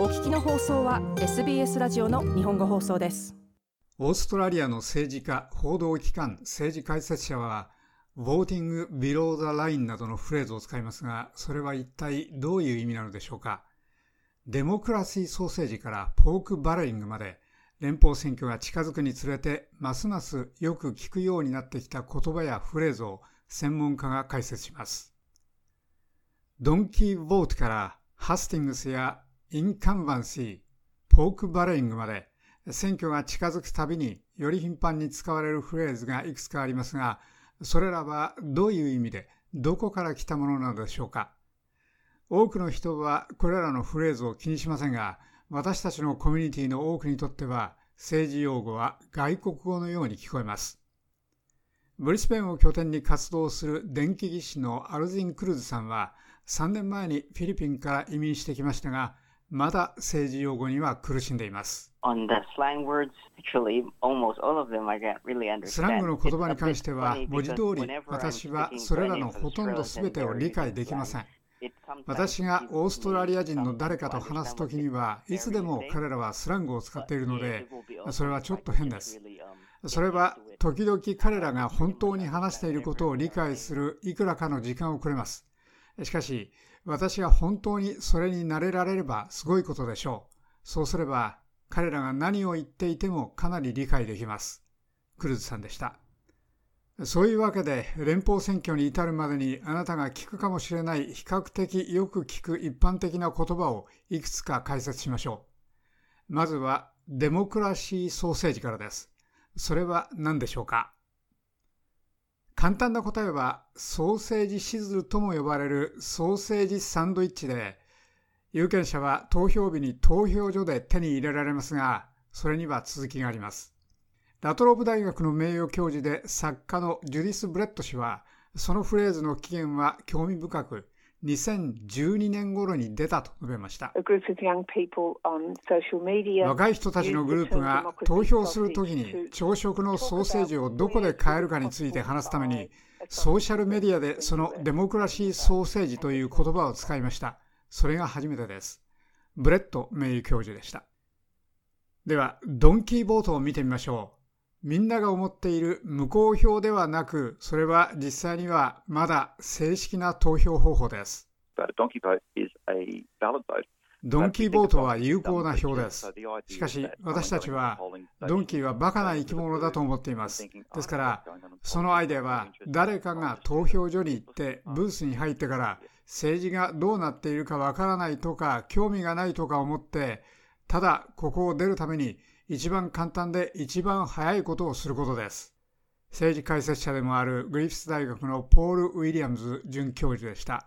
お聞きの放送は SBS ラジオの日本語放送です。オーストラリアの政治家報道機関政治解説者はボーティング・ビロー・ザ・ラインなどのフレーズを使いますがそれは一体どういう意味なのでしょうか。デモクラシーソーセージからポークバレリングまで連邦選挙が近づくにつれてますますよく聞くようになってきた言葉やフレーズを専門家が解説します。ドンキー・ボートからハスティングスやインカンバンシー、ポークバレイングまで選挙が近づくたびにより頻繁に使われるフレーズがいくつかありますが、それらはどういう意味でどこから来たものなのでしょうか多くの人はこれらのフレーズを気にしませんが、私たちのコミュニティの多くにとっては政治用語は外国語のように聞こえます。ブリスベンを拠点に活動する電気技師のアルジン・クルーズさんは3年前にフィリピンから移民してきましたが、まだ政治用語には苦しんでいます。スラングの言葉に関しては、文字通り私はそれらのほとんど全てを理解できません。私がオーストラリア人の誰かと話すときには、いつでも彼らはスラングを使っているので、それはちょっと変です。それは時々彼らが本当に話していることを理解するいくらかの時間をくれます。しかし、私が本当にそれに慣れられればすごいことでしょう。そうすれば彼らが何を言っていてもかなり理解できます。クルーズさんでした。そういうわけで連邦選挙に至るまでにあなたが聞くかもしれない比較的よく聞く一般的な言葉をいくつか解説しましょう。まずは democracy sausage からです。それは何でしょうか？簡単な答えは sausage sizzle とも呼ばれるソーセージサンドイッチで有権者は投票日に投票所で手に入れられますがそれには続きがあります。ラトローブ大学の名誉教授で作家のジュディス・ブレット氏はそのフレーズの起源は興味深く2012年頃に出たと述べました。若い人たちのグループが投票するときに朝食のソーセージをどこで買えるかについて話すためにソーシャルメディアでその democracy sausage という言葉を使いました。それが初めてです。ブレット名誉教授でした。では、 donkey vote を見てみましょう。みんなが思っている無効票ではなく、それは実際にはまだ正式な投票方法です。ドンキーボートは有効な票です。しかし、私たちは、ドンキーはバカな生き物だと思っています。ですから、そのアイデアは、誰かが投票所に行って、ブースに入ってから、政治がどうなっているかわからないとか、興味がないとか思って、ただ、ここを出るために、一番簡単で一番早いことをすることです。政治解説者でもあるグリフィス大学のポール・ウィリアムズ准教授でした。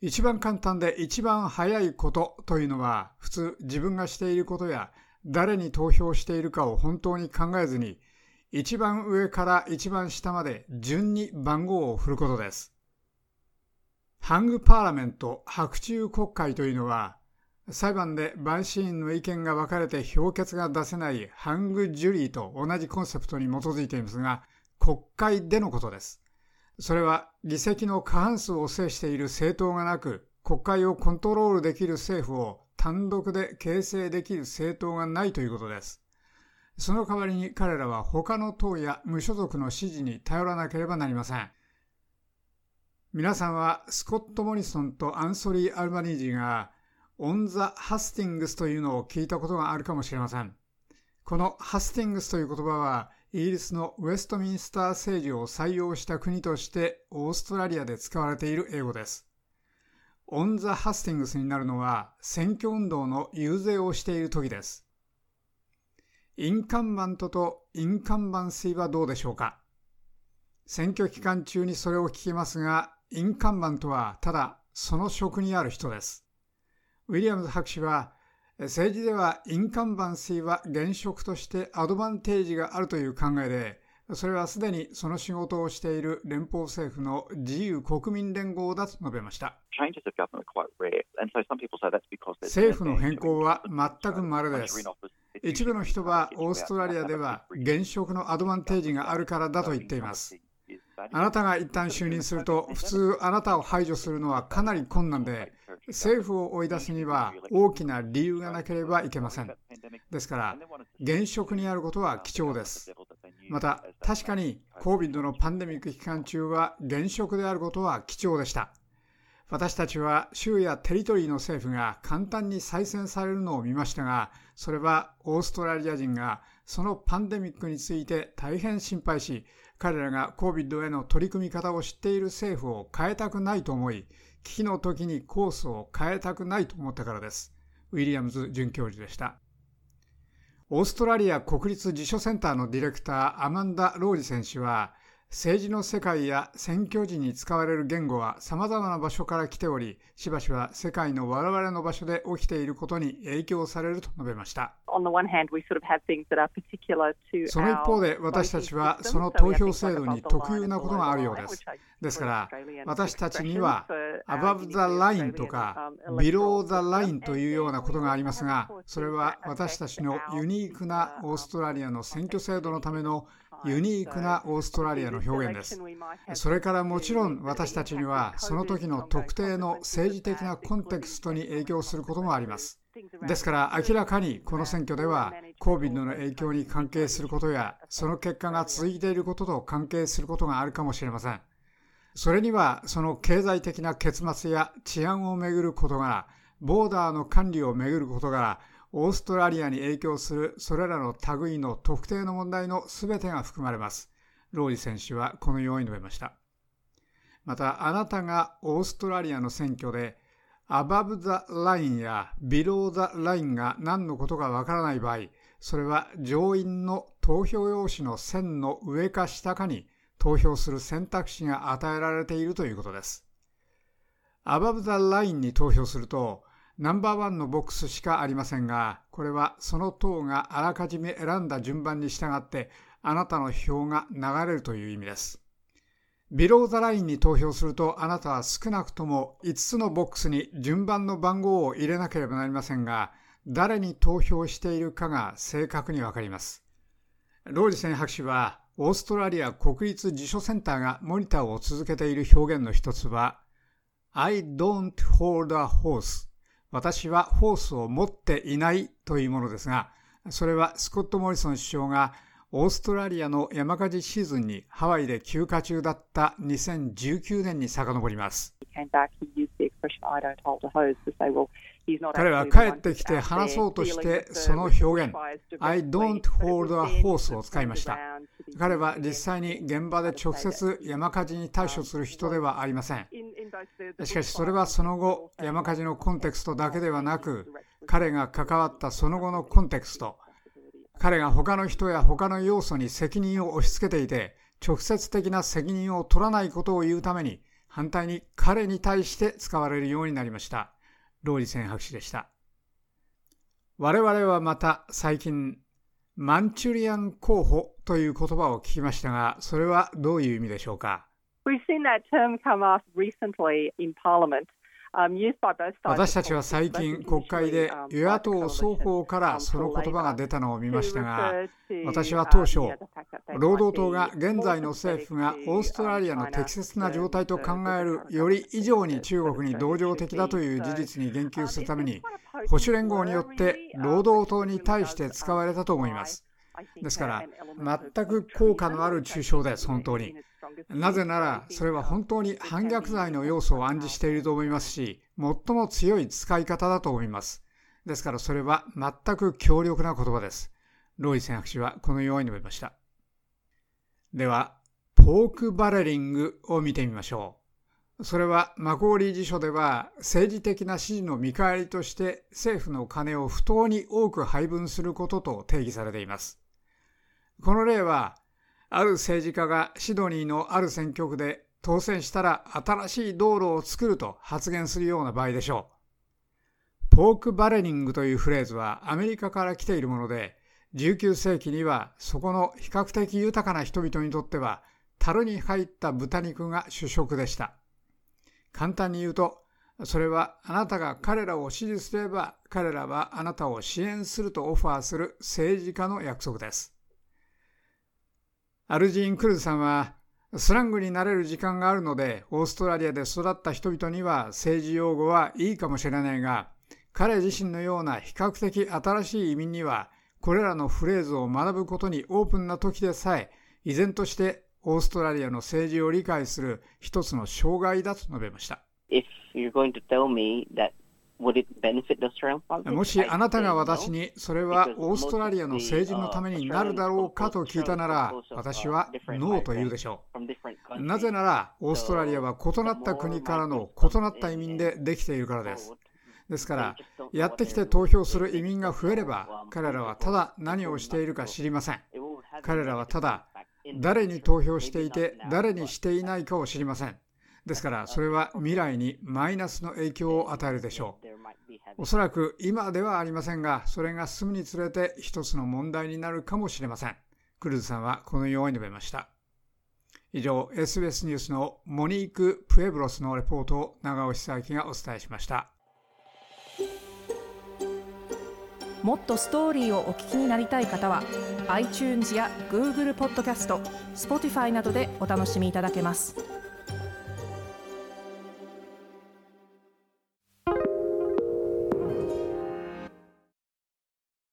一番簡単で一番早いことというのは普通自分がしていることや誰に投票しているかを本当に考えずに一番上から一番下まで順に番号を振ることです。ハングパーラメント白昼国会というのは裁判で陪審員の意見が分かれて評決が出せないハングジュリーと同じコンセプトに基づいていますが、国会でのことです。それは議席の過半数を制している政党がなく、国会をコントロールできる政府を単独で形成できる政党がないということです。その代わりに彼らは他の党や無所属の支持に頼らなければなりません。皆さんはスコット・モリソンとアンソリー・アルバニージーがオン・ザ・ハスティングスというのを聞いたことがあるかもしれません。このハスティングスという言葉は、イギリスのウェストミンスター政治を採用した国としてオーストラリアで使われている英語です。on the hustings になるのは選挙運動の遊説をしている時です。 incumbent と incumbency はどうでしょうか？選挙期間中にそれを聞きますが、 incumbent はただその職にある人です。ウィリアムズ博士は政治では incumbency は現職としてアドバンテージがあるという考えでそれはすでにその仕事をしている連邦政府の自由国民連合だと述べました。政府の変更は全く稀です。一部の人はオーストラリアでは現職のアドバンテージがあるからだと言っています。あなたが一旦就任すると普通あなたを排除するのはかなり困難で政府を追い出すには大きな理由がなければいけません。ですから、現職にあることは貴重です。また、確かに COVID のパンデミック期間中は現職であることは貴重でした。私たちは州やテリトリーの政府が簡単に再選されるのを見ましたが、それはオーストラリア人がそのパンデミックについて大変心配し、彼らが COVID への取り組み方を知っている政府を変えたくないと思い、危機の時にコースを変えたくないと思ったからです。ウィリアムズ准教授でした。オーストラリア国立辞書センターのディレクターアマンダ・ロージ選手は、政治の世界や選挙時に使われる言語は様々な場所から来ており、しばしば世界の我々の場所で起きていることに影響されると述べました。その一方で私たちはその投票制度に特有なことがあるようです。ですから、私たちには above the line とか below the line というようなことがありますが、それは私たちのユニークなオーストラリアの選挙制度のためのユニークなオーストラリアの表現です。それからもちろん私たちにはその時の特定の政治的なコンテクストに影響することもあります。ですから明らかにこの選挙では COVID の影響に関係することやその結果が続いていることと関係することがあるかもしれません。それにはその経済的な結末や治安をめぐる事柄、ボーダーの管理をめぐる事柄、オーストラリアに影響するそれらの類の特定の問題の全てが含まれます。ローリ選手はこのように述べました。また、あなたがオーストラリアの選挙で above the line や below the line が何のことかわからない場合、それは上院の投票用紙の線の上か下かに投票する選択肢が与えられているということです。above the line に投票すると、ナンバーワンのボックスしかありませんが、これはその党があらかじめ選んだ順番に従ってあなたの票が流れるという意味です。ビローザラインに投票するとあなたは少なくとも5つのボックスに順番の番号を入れなければなりませんが、誰に投票しているかが正確にわかります。ロージセン博士は、オーストラリア国立辞書センターがモニターを続けている表現の一つは、I don't hold a horse 私はホースを持っていないというものですが、それはスコット・モリソン首相がオーストラリアの山火事シーズンにハワイで休暇中だった2019年に遡ります。彼は帰ってきて話そうとしてその表現 I don't hold a horse を使いました。彼は実際に現場で直接山火事に対処する人ではありません。しかしそれはその後山火事のコンテクストだけではなく彼が関わったその後のコンテクスト彼が他の人や他の要素に責任を押し付けていて直接的な責任を取らないことを言うために反対に彼に対して使われるようになりました。ローリセン博士でした。我々はまた最近マンチュリアン候補という言葉を聞きましたが、それはどういう意味でしょうか？私たちは最近国会で与野党双方からその言葉が出たのを見ましたが私は当初労働党が現在の政府がオーストラリアの適切な状態と考えるより以上に中国に同情的だという事実に言及するために保守連合によって労働党に対して使われたと思いますですから全く効果のある抽象です本当になぜなら、それは本当に反逆罪の要素を暗示していると思いますし、最も強い使い方だと思います。ですからそれは全く強力な言葉です。ロイセン博士はこのように述べました。では、ポークバレリングを見てみましょう。それはマコーリー辞書では政治的な指示の見返りとして政府の金を不当に多く配分することと定義されています。この例はある政治家がシドニーのある選挙区で当選したら新しい道路を作ると発言するような場合でしょう。ポークバレニングというフレーズはアメリカから来ているもので、19世紀にはそこの比較的豊かな人々にとっては樽に入った豚肉が主食でした。簡単に言うと、それはあなたが彼らを支持すれば彼らはあなたを支援するとオファーする政治家の約束です。アルジーン・クルズさんは、スラングになれる時間があるので、オーストラリアで育った人々には政治用語はいいかもしれないが、彼自身のような比較的新しい移民には、これらのフレーズを学ぶことにオープンな時でさえ、依然としてオーストラリアの政治を理解する一つの障害だと述べました。もしあなたが私にそれはオーストラリアの政治のためになるだろうかと聞いたなら私はノーと言うでしょう。なぜならオーストラリアは異なった国からの異なった移民でできているからです。ですから、やってきて投票する移民が増えれば、彼らはただ何をしているか知りません。彼らはただ誰に投票していて、誰にしていないかを知りません。ですから、それは未来にマイナスの影響を与えるでしょう。おそらく今ではありませんが、それが進むにつれて一つの問題になるかもしれません。クルーズさんはこのように述べました。以上、SBS ニュースのモニーク・プエブロスのレポートを長尾久明がお伝えしました。もっとストーリーをお聞きになりたい方は iTunes や Google ポッドキャスト Spotify などでお楽しみいただけます。